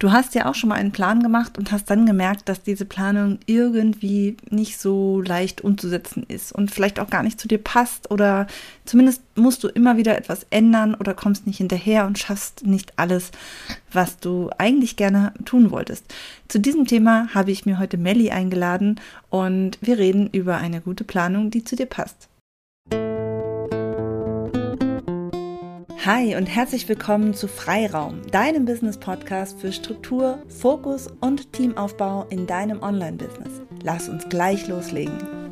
Du hast ja auch schon mal einen Plan gemacht und hast dann gemerkt, dass diese Planung irgendwie nicht so leicht umzusetzen ist und vielleicht auch gar nicht zu dir passt oder zumindest musst du immer wieder etwas ändern oder kommst nicht hinterher und schaffst nicht alles, was du eigentlich gerne tun wolltest. Zu diesem Thema habe ich mir heute Melli eingeladen und wir reden über eine gute Planung, die zu dir passt. Hi und herzlich willkommen zu Freiraum, deinem Business-Podcast für Struktur, Fokus und Teamaufbau in deinem Online-Business. Lass uns gleich loslegen.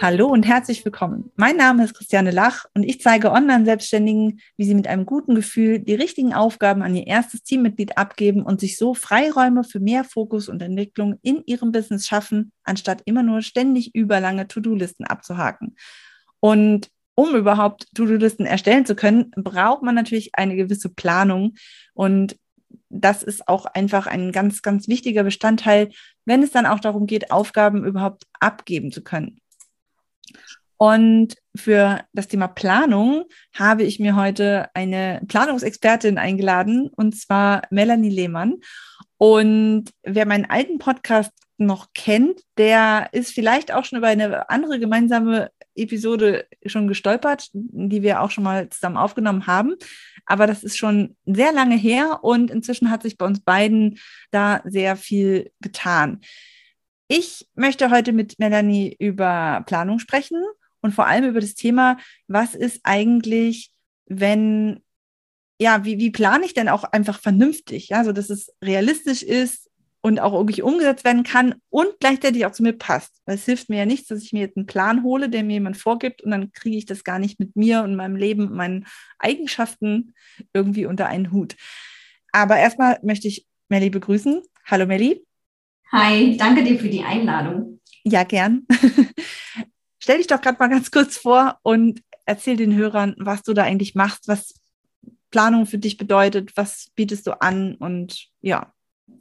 Hallo und herzlich willkommen. Mein Name ist Christiane Lach und ich zeige Online-Selbstständigen, wie sie mit einem guten Gefühl die richtigen Aufgaben an ihr erstes Teammitglied abgeben und sich so Freiräume für mehr Fokus und Entwicklung in ihrem Business schaffen, anstatt immer nur ständig überlange To-Do-Listen abzuhaken. Und um überhaupt To-Do-Listen erstellen zu können, braucht man natürlich eine gewisse Planung und das ist auch einfach ein ganz, ganz wichtiger Bestandteil, wenn es dann auch darum geht, Aufgaben überhaupt abgeben zu können. Und für das Thema Planung habe ich mir heute eine Planungsexpertin eingeladen, und zwar Melanie Lehmann. Und wer meinen alten Podcast noch kennt, der ist vielleicht auch schon über eine andere gemeinsame Episode schon gestolpert, die wir auch schon mal zusammen aufgenommen haben. Aber das ist schon sehr lange her und inzwischen hat sich bei uns beiden da sehr viel getan. Ich möchte heute mit Melanie über Planung sprechen und vor allem über das Thema, was ist eigentlich, wenn, ja, wie, wie plane ich denn auch einfach vernünftig, ja, so dass es realistisch ist und auch irgendwie umgesetzt werden kann und gleichzeitig auch zu mir passt. Weil es hilft mir ja nichts, dass ich mir jetzt einen Plan hole, der mir jemand vorgibt und dann kriege ich das gar nicht mit mir und meinem Leben meinen Eigenschaften irgendwie unter einen Hut. Aber erstmal möchte ich Melli begrüßen. Hallo Melli. Hi, danke dir für die Einladung. Ja, gern. Stell dich doch gerade mal ganz kurz vor und erzähl den Hörern, was du da eigentlich machst, was Planung für dich bedeutet, was bietest du an und ja.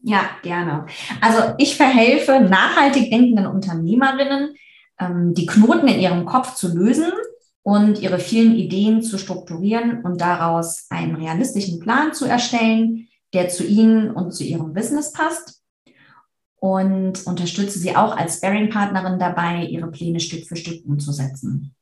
Ja, gerne. Also ich verhelfe nachhaltig denkenden Unternehmerinnen, ähm, die Knoten in ihrem Kopf zu lösen und ihre vielen Ideen zu strukturieren und daraus einen realistischen Plan zu erstellen, der zu ihnen und zu ihrem Business passt und unterstütze sie auch als Sparing-Partnerin dabei, ihre Pläne Stück für Stück umzusetzen.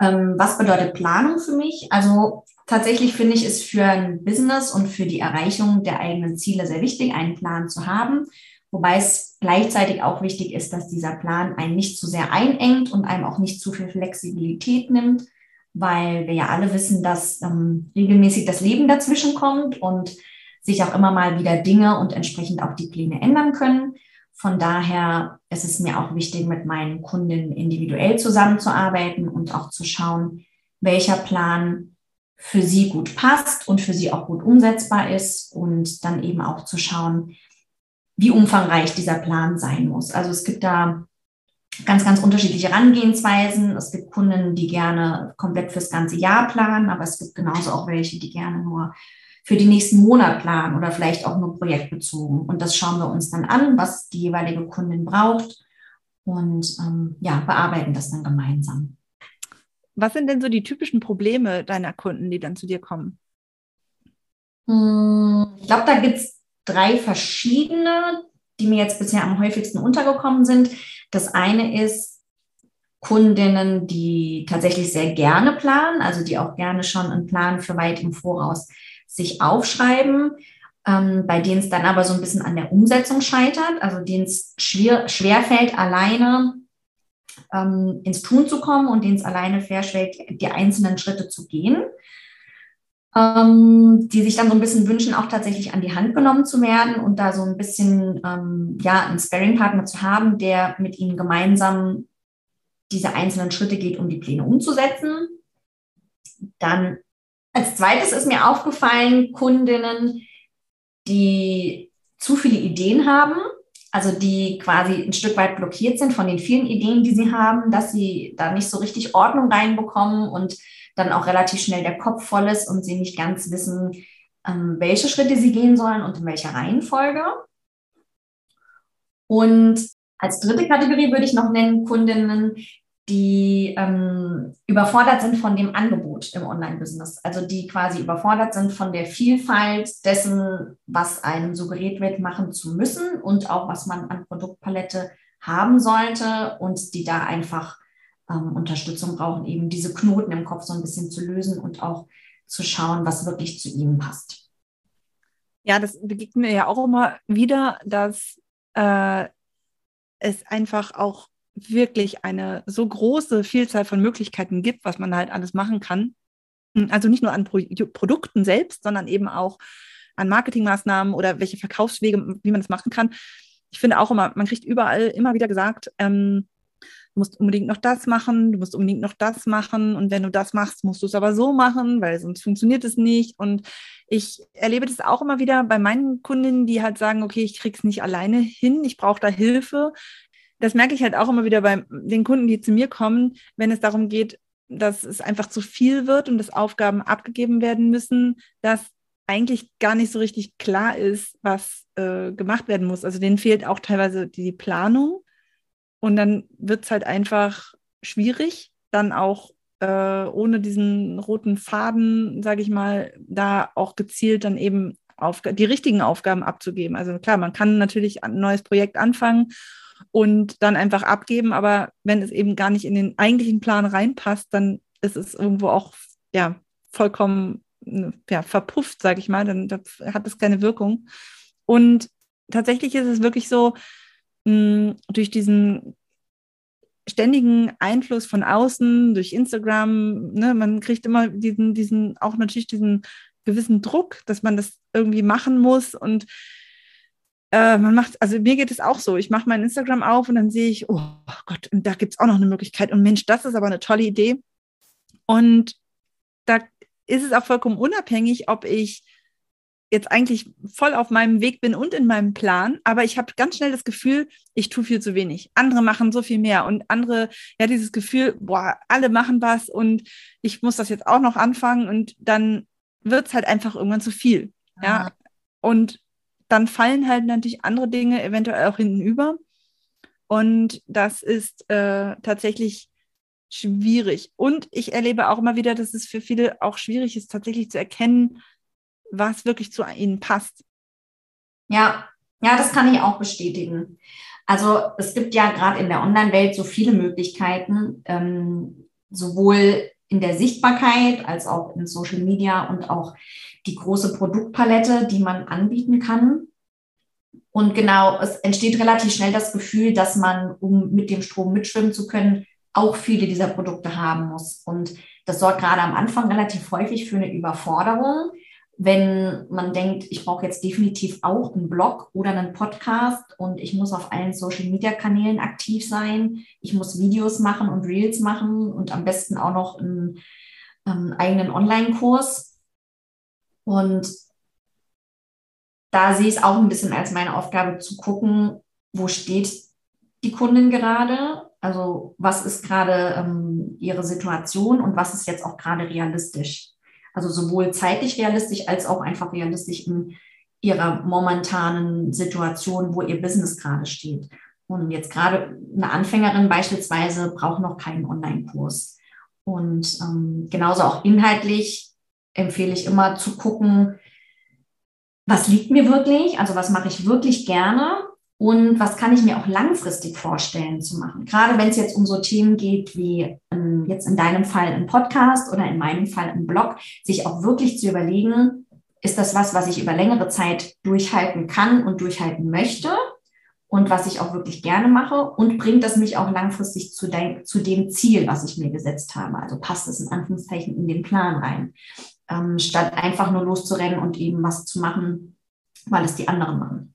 Ähm, was bedeutet Planung für mich? Also tatsächlich finde ich es für ein Business und für die Erreichung der eigenen Ziele sehr wichtig, einen Plan zu haben. Wobei es gleichzeitig auch wichtig ist, dass dieser Plan einen nicht zu sehr einengt und einem auch nicht zu viel Flexibilität nimmt, weil wir ja alle wissen, dass ähm, regelmäßig das Leben dazwischen kommt und sich auch immer mal wieder Dinge und entsprechend auch die Pläne ändern können. Von daher ist es mir auch wichtig, mit meinen Kunden individuell zusammenzuarbeiten und auch zu schauen, welcher Plan für sie gut passt und für sie auch gut umsetzbar ist und dann eben auch zu schauen, wie umfangreich dieser Plan sein muss. Also es gibt da ganz, ganz unterschiedliche Herangehensweisen. Es gibt Kunden, die gerne komplett fürs ganze Jahr planen, aber es gibt genauso auch welche, die gerne nur für den nächsten Monat planen oder vielleicht auch nur projektbezogen. Und das schauen wir uns dann an, was die jeweilige Kundin braucht und ähm, ja, bearbeiten das dann gemeinsam. Was sind denn so die typischen Probleme deiner Kunden, die dann zu dir kommen? Hm, ich glaube, da gibt es drei verschiedene, die mir jetzt bisher am häufigsten untergekommen sind. Das eine ist Kundinnen, die tatsächlich sehr gerne planen, also die auch gerne schon einen Plan für weit im Voraus sich aufschreiben, ähm, bei denen es dann aber so ein bisschen an der Umsetzung scheitert, also denen es schwer, schwerfällt, alleine ähm, ins Tun zu kommen und denen es alleine schwerfällt, die einzelnen Schritte zu gehen. Ähm, die sich dann so ein bisschen wünschen, auch tatsächlich an die Hand genommen zu werden und da so ein bisschen ähm, ja, einen Sparing-Partner zu haben, der mit ihnen gemeinsam diese einzelnen Schritte geht, um die Pläne umzusetzen. Dann als zweites ist mir aufgefallen, Kundinnen, die zu viele Ideen haben, also die quasi ein Stück weit blockiert sind von den vielen Ideen, die sie haben, dass sie da nicht so richtig Ordnung reinbekommen und dann auch relativ schnell der Kopf voll ist und sie nicht ganz wissen, ähm, welche Schritte sie gehen sollen und in welcher Reihenfolge. Und als dritte Kategorie würde ich noch nennen Kundinnen, die ähm, überfordert sind von dem Angebot im Online-Business. Also die quasi überfordert sind von der Vielfalt dessen, was einem suggeriert wird, machen zu müssen und auch was man an Produktpalette haben sollte und die da einfach ähm, Unterstützung brauchen, eben diese Knoten im Kopf so ein bisschen zu lösen und auch zu schauen, was wirklich zu ihnen passt. Ja, das begegnet mir ja auch immer wieder, dass äh, es einfach auch wirklich eine so große Vielzahl von Möglichkeiten gibt, was man halt alles machen kann. Also nicht nur an Pro Produkten selbst, sondern eben auch an Marketingmaßnahmen oder welche Verkaufswege, wie man das machen kann. Ich finde auch immer, man kriegt überall immer wieder gesagt, ähm, du musst unbedingt noch das machen, du musst unbedingt noch das machen und wenn du das machst, musst du es aber so machen, weil sonst funktioniert es nicht. Und ich erlebe das auch immer wieder bei meinen Kundinnen, die halt sagen, okay, ich kriege es nicht alleine hin, ich brauche da Hilfe das merke ich halt auch immer wieder bei den Kunden, die zu mir kommen, wenn es darum geht, dass es einfach zu viel wird und dass Aufgaben abgegeben werden müssen, dass eigentlich gar nicht so richtig klar ist, was äh, gemacht werden muss. Also denen fehlt auch teilweise die Planung und dann wird es halt einfach schwierig, dann auch äh, ohne diesen roten Faden, sage ich mal, da auch gezielt dann eben Aufg die richtigen Aufgaben abzugeben. Also klar, man kann natürlich ein neues Projekt anfangen und dann einfach abgeben. Aber wenn es eben gar nicht in den eigentlichen Plan reinpasst, dann ist es irgendwo auch ja, vollkommen ja, verpufft, sage ich mal. Dann, hat es keine Wirkung. Und tatsächlich ist es wirklich so, mh, durch diesen ständigen Einfluss von außen, durch Instagram, ne, man kriegt immer diesen, diesen, auch natürlich diesen gewissen Druck, dass man das irgendwie machen muss. Und äh, man macht, also mir geht es auch so. Ich mache mein Instagram auf und dann sehe ich, oh Gott, und da gibt es auch noch eine Möglichkeit. Und Mensch, das ist aber eine tolle Idee. Und da ist es auch vollkommen unabhängig, ob ich jetzt eigentlich voll auf meinem Weg bin und in meinem Plan, aber ich habe ganz schnell das Gefühl, ich tue viel zu wenig. Andere machen so viel mehr und andere, ja, dieses Gefühl, boah, alle machen was und ich muss das jetzt auch noch anfangen und dann wird es halt einfach irgendwann zu viel. Ja. Und dann fallen halt natürlich andere Dinge eventuell auch hinten über. Und das ist äh, tatsächlich schwierig. Und ich erlebe auch immer wieder, dass es für viele auch schwierig ist, tatsächlich zu erkennen, was wirklich zu ihnen passt. Ja, ja, das kann ich auch bestätigen. Also es gibt ja gerade in der Online-Welt so viele Möglichkeiten, ähm, sowohl in der Sichtbarkeit als auch in Social Media und auch die große Produktpalette, die man anbieten kann. Und genau, es entsteht relativ schnell das Gefühl, dass man, um mit dem Strom mitschwimmen zu können, auch viele dieser Produkte haben muss. Und das sorgt gerade am Anfang relativ häufig für eine Überforderung, wenn man denkt, ich brauche jetzt definitiv auch einen Blog oder einen Podcast und ich muss auf allen Social-Media-Kanälen aktiv sein. Ich muss Videos machen und Reels machen und am besten auch noch einen, einen eigenen Online-Kurs und da sehe ich es auch ein bisschen als meine Aufgabe zu gucken, wo steht die Kundin gerade, also was ist gerade ähm, ihre Situation und was ist jetzt auch gerade realistisch. Also sowohl zeitlich realistisch als auch einfach realistisch in ihrer momentanen Situation, wo ihr Business gerade steht. Und jetzt gerade eine Anfängerin beispielsweise braucht noch keinen Online-Kurs. Und ähm, genauso auch inhaltlich empfehle ich immer zu gucken, was liegt mir wirklich, also was mache ich wirklich gerne und was kann ich mir auch langfristig vorstellen zu machen. Gerade wenn es jetzt um so Themen geht wie ähm, jetzt in deinem Fall ein Podcast oder in meinem Fall ein Blog, sich auch wirklich zu überlegen, ist das was, was ich über längere Zeit durchhalten kann und durchhalten möchte und was ich auch wirklich gerne mache und bringt das mich auch langfristig zu, de zu dem Ziel, was ich mir gesetzt habe. Also passt es in Anführungszeichen in den Plan rein ähm, statt einfach nur loszurennen und eben was zu machen, weil es die anderen machen.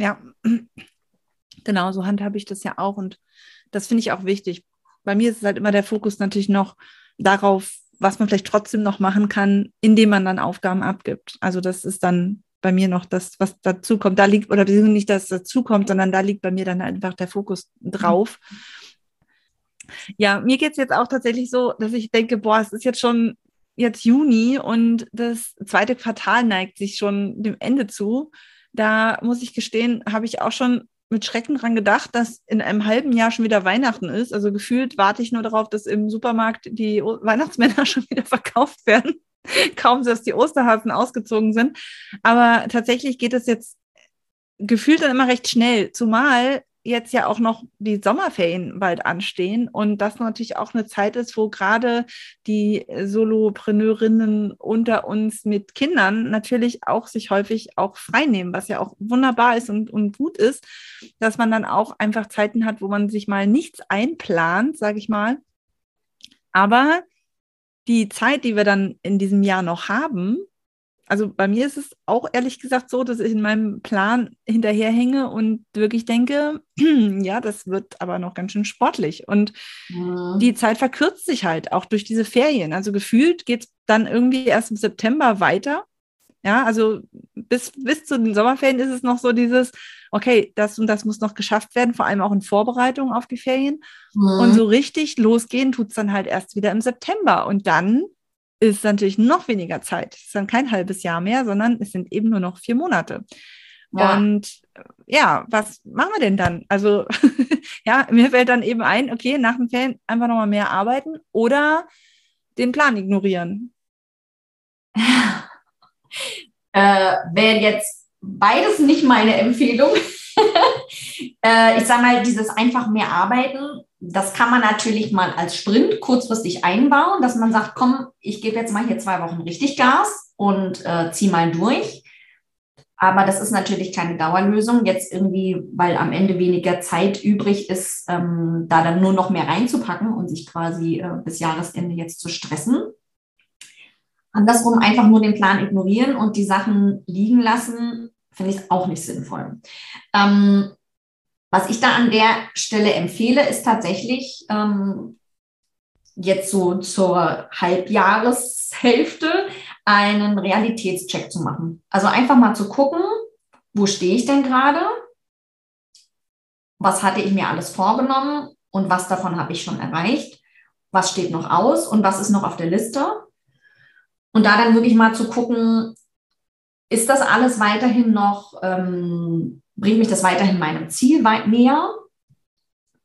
Ja, genau, so handhabe ich das ja auch und das finde ich auch wichtig. Bei mir ist es halt immer der Fokus natürlich noch darauf, was man vielleicht trotzdem noch machen kann, indem man dann Aufgaben abgibt. Also das ist dann bei mir noch das, was dazu kommt. Da liegt, oder nicht, dass dazu kommt, sondern da liegt bei mir dann einfach der Fokus drauf. Ja, mir geht es jetzt auch tatsächlich so, dass ich denke, boah, es ist jetzt schon jetzt Juni und das zweite Quartal neigt sich schon dem Ende zu. Da muss ich gestehen, habe ich auch schon mit Schrecken dran gedacht, dass in einem halben Jahr schon wieder Weihnachten ist. Also gefühlt warte ich nur darauf, dass im Supermarkt die Weihnachtsmänner schon wieder verkauft werden. Kaum, dass die Osterhasen ausgezogen sind. Aber tatsächlich geht es jetzt gefühlt dann immer recht schnell, zumal jetzt ja auch noch die Sommerferien bald anstehen und das natürlich auch eine Zeit ist, wo gerade die Solopreneurinnen unter uns mit Kindern natürlich auch sich häufig auch freinehmen, was ja auch wunderbar ist und, und gut ist, dass man dann auch einfach Zeiten hat, wo man sich mal nichts einplant, sage ich mal. Aber die Zeit, die wir dann in diesem Jahr noch haben, also bei mir ist es auch ehrlich gesagt so, dass ich in meinem Plan hinterherhänge und wirklich denke, ja, das wird aber noch ganz schön sportlich. Und ja. die Zeit verkürzt sich halt auch durch diese Ferien. Also gefühlt geht es dann irgendwie erst im September weiter. Ja, also bis, bis zu den Sommerferien ist es noch so dieses, okay, das und das muss noch geschafft werden, vor allem auch in Vorbereitung auf die Ferien. Ja. Und so richtig losgehen tut es dann halt erst wieder im September. Und dann ist natürlich noch weniger Zeit. Es ist dann kein halbes Jahr mehr, sondern es sind eben nur noch vier Monate. Ja. Und äh, ja, was machen wir denn dann? Also, ja, mir fällt dann eben ein, okay, nach den Ferien einfach nochmal mehr arbeiten oder den Plan ignorieren. äh, Wäre jetzt beides nicht meine Empfehlung. äh, ich sage mal, dieses einfach mehr arbeiten das kann man natürlich mal als Sprint kurzfristig einbauen, dass man sagt, komm, ich gebe jetzt mal hier zwei Wochen richtig Gas und äh, zieh mal durch. Aber das ist natürlich keine Dauerlösung. Jetzt irgendwie, weil am Ende weniger Zeit übrig ist, ähm, da dann nur noch mehr reinzupacken und sich quasi äh, bis Jahresende jetzt zu stressen. Andersrum einfach nur den Plan ignorieren und die Sachen liegen lassen, finde ich auch nicht sinnvoll. Ähm, was ich da an der Stelle empfehle, ist tatsächlich ähm, jetzt so zur Halbjahreshälfte einen Realitätscheck zu machen. Also einfach mal zu gucken, wo stehe ich denn gerade? Was hatte ich mir alles vorgenommen und was davon habe ich schon erreicht? Was steht noch aus und was ist noch auf der Liste? Und da dann wirklich mal zu gucken, ist das alles weiterhin noch ähm, bringt mich das weiterhin meinem Ziel weit näher?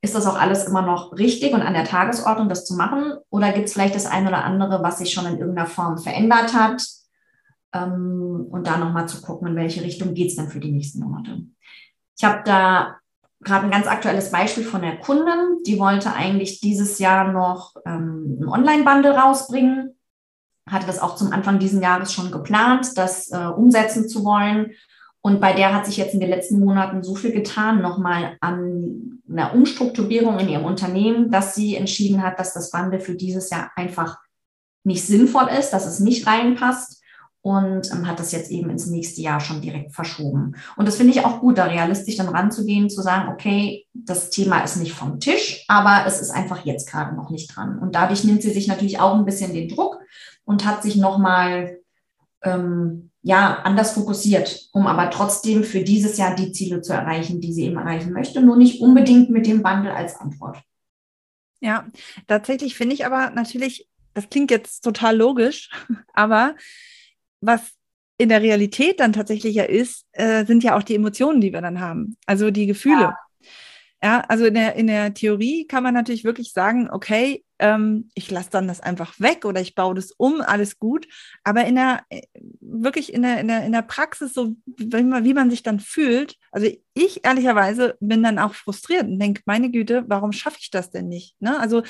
Ist das auch alles immer noch richtig und an der Tagesordnung, das zu machen? Oder gibt es vielleicht das eine oder andere, was sich schon in irgendeiner Form verändert hat? Ähm, und da nochmal zu gucken, in welche Richtung geht es denn für die nächsten Monate. Ich habe da gerade ein ganz aktuelles Beispiel von der Kundin, die wollte eigentlich dieses Jahr noch ähm, ein Online-Bundle rausbringen, hatte das auch zum Anfang dieses Jahres schon geplant, das äh, umsetzen zu wollen und bei der hat sich jetzt in den letzten Monaten so viel getan, nochmal an einer Umstrukturierung in ihrem Unternehmen, dass sie entschieden hat, dass das Wandel für dieses Jahr einfach nicht sinnvoll ist, dass es nicht reinpasst und ähm, hat das jetzt eben ins nächste Jahr schon direkt verschoben. Und das finde ich auch gut, da realistisch dann ranzugehen, zu sagen, okay, das Thema ist nicht vom Tisch, aber es ist einfach jetzt gerade noch nicht dran. Und dadurch nimmt sie sich natürlich auch ein bisschen den Druck und hat sich nochmal ähm, ja, anders fokussiert, um aber trotzdem für dieses Jahr die Ziele zu erreichen, die sie eben erreichen möchte, nur nicht unbedingt mit dem Wandel als Antwort. Ja, tatsächlich finde ich aber natürlich, das klingt jetzt total logisch, aber was in der Realität dann tatsächlich ja ist, äh, sind ja auch die Emotionen, die wir dann haben, also die Gefühle. Ja. Ja, also in der, in der Theorie kann man natürlich wirklich sagen, okay, ähm, ich lasse dann das einfach weg oder ich baue das um, alles gut. Aber in der, äh, wirklich in der, in der, in der Praxis, so wie man, wie man sich dann fühlt, also ich ehrlicherweise bin dann auch frustriert und denke, meine Güte, warum schaffe ich das denn nicht? Ne? Also,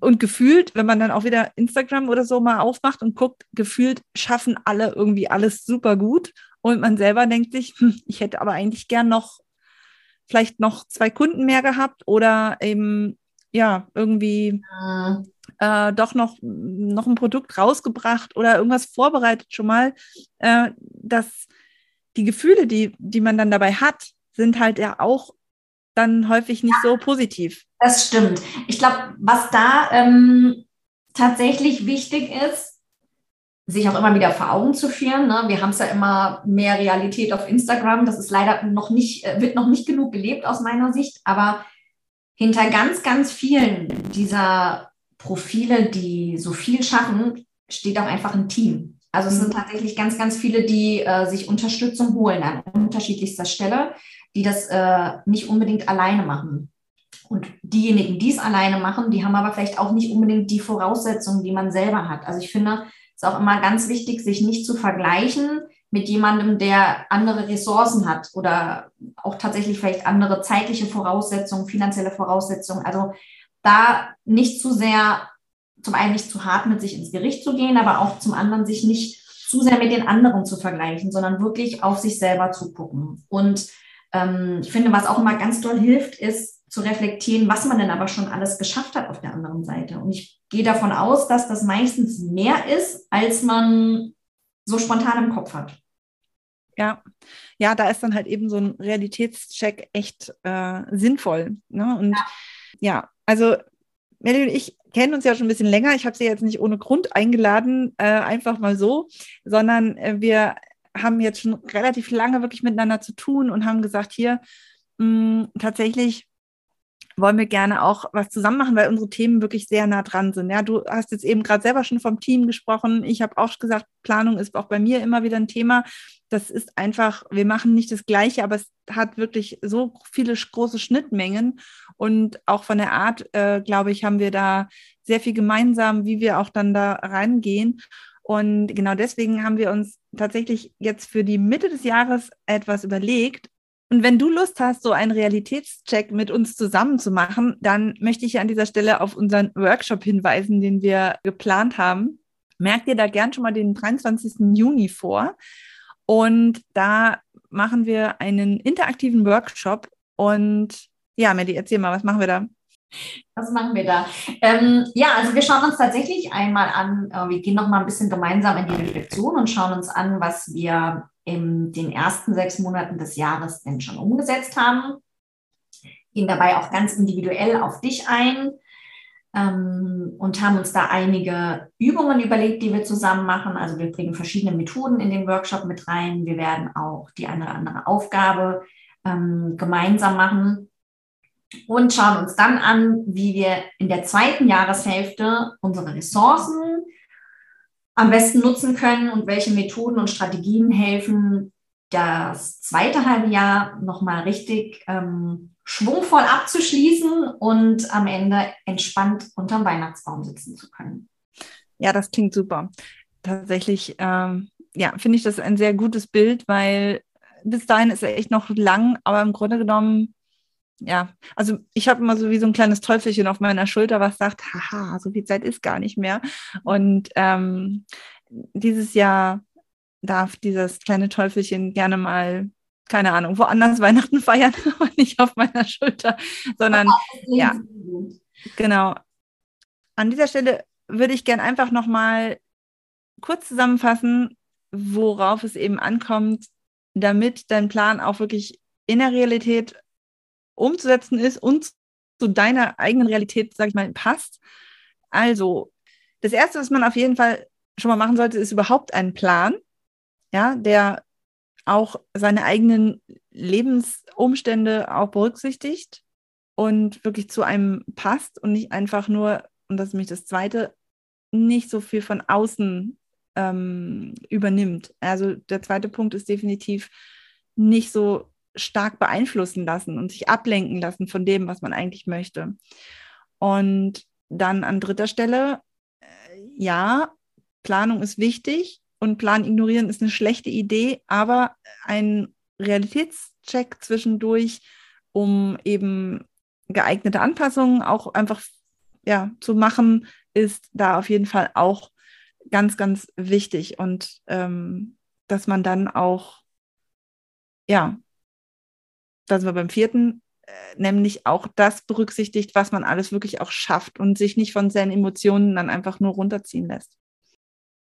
und gefühlt, wenn man dann auch wieder Instagram oder so mal aufmacht und guckt, gefühlt schaffen alle irgendwie alles super gut. Und man selber denkt sich, hm, ich hätte aber eigentlich gern noch vielleicht noch zwei Kunden mehr gehabt oder eben ja irgendwie mhm. äh, doch noch, noch ein Produkt rausgebracht oder irgendwas vorbereitet schon mal, äh, dass die Gefühle, die, die man dann dabei hat, sind halt ja auch dann häufig nicht ja, so positiv. Das stimmt. Ich glaube, was da ähm, tatsächlich wichtig ist, sich auch immer wieder vor Augen zu führen. Ne? Wir haben es ja immer mehr Realität auf Instagram. Das ist leider noch nicht, äh, wird noch nicht genug gelebt aus meiner Sicht. Aber hinter ganz, ganz vielen dieser Profile, die so viel schaffen, steht auch einfach ein Team. Also es sind mhm. tatsächlich ganz, ganz viele, die äh, sich Unterstützung holen an unterschiedlichster Stelle, die das äh, nicht unbedingt alleine machen. Und diejenigen, die es alleine machen, die haben aber vielleicht auch nicht unbedingt die Voraussetzungen, die man selber hat. Also ich finde es ist auch immer ganz wichtig, sich nicht zu vergleichen mit jemandem, der andere Ressourcen hat oder auch tatsächlich vielleicht andere zeitliche Voraussetzungen, finanzielle Voraussetzungen. Also da nicht zu sehr, zum einen nicht zu hart mit sich ins Gericht zu gehen, aber auch zum anderen sich nicht zu sehr mit den anderen zu vergleichen, sondern wirklich auf sich selber zu gucken. Und ähm, ich finde, was auch immer ganz doll hilft, ist zu reflektieren, was man denn aber schon alles geschafft hat auf der anderen Seite. Und ich gehe davon aus, dass das meistens mehr ist, als man so spontan im Kopf hat. Ja, ja, da ist dann halt eben so ein Realitätscheck echt äh, sinnvoll. Ne? Und ja, ja also Melly und ich kennen uns ja schon ein bisschen länger. Ich habe sie jetzt nicht ohne Grund eingeladen, äh, einfach mal so, sondern äh, wir haben jetzt schon relativ lange wirklich miteinander zu tun und haben gesagt, hier mh, mm, tatsächlich wollen wir gerne auch was zusammen machen, weil unsere Themen wirklich sehr nah dran sind. Ja, du hast jetzt eben gerade selber schon vom Team gesprochen. Ich habe auch gesagt, Planung ist auch bei mir immer wieder ein Thema. Das ist einfach, wir machen nicht das Gleiche, aber es hat wirklich so viele große Schnittmengen. Und auch von der Art, äh, glaube ich, haben wir da sehr viel gemeinsam, wie wir auch dann da reingehen. Und genau deswegen haben wir uns tatsächlich jetzt für die Mitte des Jahres etwas überlegt, und wenn du Lust hast, so einen Realitätscheck mit uns zusammen zu machen, dann möchte ich an dieser Stelle auf unseren Workshop hinweisen, den wir geplant haben. Merk dir da gern schon mal den 23. Juni vor. Und da machen wir einen interaktiven Workshop. Und ja, Melly, erzähl mal, was machen wir da? Was machen wir da? Ähm, ja, also wir schauen uns tatsächlich einmal an, äh, wir gehen noch mal ein bisschen gemeinsam in die Reflexion und schauen uns an, was wir in den ersten sechs Monaten des Jahres denn schon umgesetzt haben. Gehen dabei auch ganz individuell auf dich ein ähm, und haben uns da einige Übungen überlegt, die wir zusammen machen. Also wir bringen verschiedene Methoden in den Workshop mit rein. Wir werden auch die eine oder andere Aufgabe ähm, gemeinsam machen und schauen uns dann an, wie wir in der zweiten Jahreshälfte unsere Ressourcen am besten nutzen können und welche Methoden und Strategien helfen, das zweite halbe Jahr nochmal richtig ähm, schwungvoll abzuschließen und am Ende entspannt unterm Weihnachtsbaum sitzen zu können. Ja, das klingt super. Tatsächlich, ähm, ja, finde ich das ein sehr gutes Bild, weil bis dahin ist er echt noch lang, aber im Grunde genommen ja, also ich habe immer so wie so ein kleines Teufelchen auf meiner Schulter, was sagt, haha, so viel Zeit ist gar nicht mehr. Und ähm, dieses Jahr darf dieses kleine Teufelchen gerne mal, keine Ahnung, woanders Weihnachten feiern, aber nicht auf meiner Schulter, sondern ja, genau. An dieser Stelle würde ich gern einfach nochmal kurz zusammenfassen, worauf es eben ankommt, damit dein Plan auch wirklich in der Realität umzusetzen ist und zu deiner eigenen Realität, sag ich mal, passt. Also, das Erste, was man auf jeden Fall schon mal machen sollte, ist überhaupt einen Plan, ja, der auch seine eigenen Lebensumstände auch berücksichtigt und wirklich zu einem passt und nicht einfach nur, und das ist nämlich das Zweite, nicht so viel von außen ähm, übernimmt. Also der zweite Punkt ist definitiv nicht so stark beeinflussen lassen und sich ablenken lassen von dem, was man eigentlich möchte. Und dann an dritter Stelle, äh, ja, Planung ist wichtig und Plan ignorieren ist eine schlechte Idee, aber ein Realitätscheck zwischendurch, um eben geeignete Anpassungen auch einfach ja, zu machen, ist da auf jeden Fall auch ganz, ganz wichtig und ähm, dass man dann auch ja, da sind wir beim vierten, äh, nämlich auch das berücksichtigt, was man alles wirklich auch schafft und sich nicht von seinen Emotionen dann einfach nur runterziehen lässt.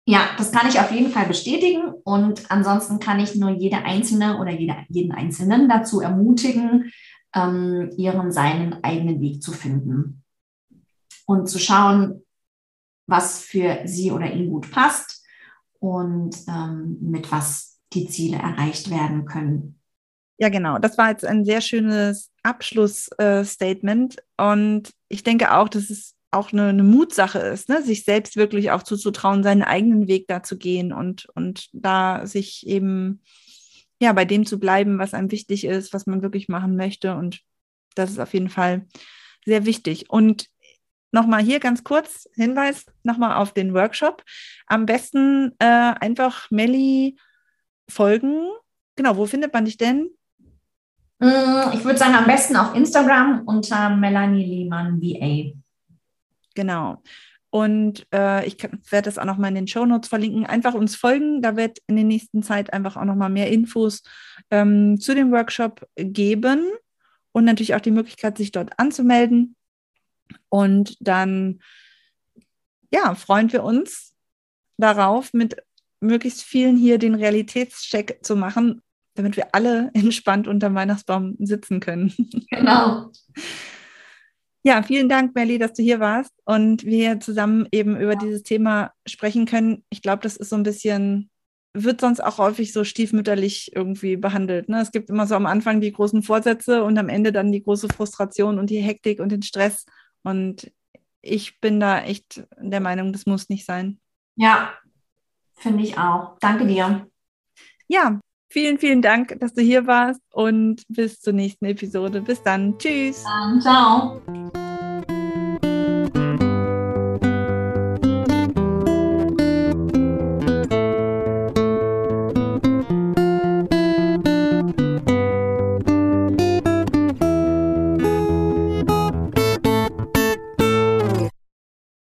Ja, das kann ich auf jeden Fall bestätigen. Und ansonsten kann ich nur jede Einzelne oder jede, jeden Einzelnen dazu ermutigen, ähm, ihren seinen eigenen Weg zu finden und zu schauen, was für sie oder ihn gut passt und ähm, mit was die Ziele erreicht werden können. Ja, genau. Das war jetzt ein sehr schönes Abschlussstatement. Äh, und ich denke auch, dass es auch eine, eine Mutsache ist, ne? sich selbst wirklich auch zuzutrauen, seinen eigenen Weg da zu gehen und, und da sich eben ja, bei dem zu bleiben, was einem wichtig ist, was man wirklich machen möchte. Und das ist auf jeden Fall sehr wichtig. Und nochmal hier ganz kurz Hinweis nochmal auf den Workshop. Am besten äh, einfach Melli folgen. Genau, wo findet man dich denn? Mm, ich würde sagen, am besten auf Instagram unter Melanie Lehmann VA. Genau. Und äh, ich werde das auch nochmal in den Show Notes verlinken. Einfach uns folgen. Da wird in der nächsten Zeit einfach auch nochmal mehr Infos ähm, zu dem Workshop geben und natürlich auch die Möglichkeit, sich dort anzumelden. Und dann, ja, freuen wir uns darauf, mit möglichst vielen hier den Realitätscheck zu machen, damit wir alle entspannt unter dem Weihnachtsbaum sitzen können. Genau. Ja, vielen Dank, Melli, dass du hier warst und wir zusammen eben über dieses Thema sprechen können. Ich glaube, das ist so ein bisschen, wird sonst auch häufig so stiefmütterlich irgendwie behandelt. Ne? Es gibt immer so am Anfang die großen Vorsätze und am Ende dann die große Frustration und die Hektik und den Stress. Und ich bin da echt der Meinung, das muss nicht sein. Ja, finde ich auch. Danke dir. Ja, vielen, vielen Dank, dass du hier warst und bis zur nächsten Episode. Bis dann. Tschüss. Dann, ciao.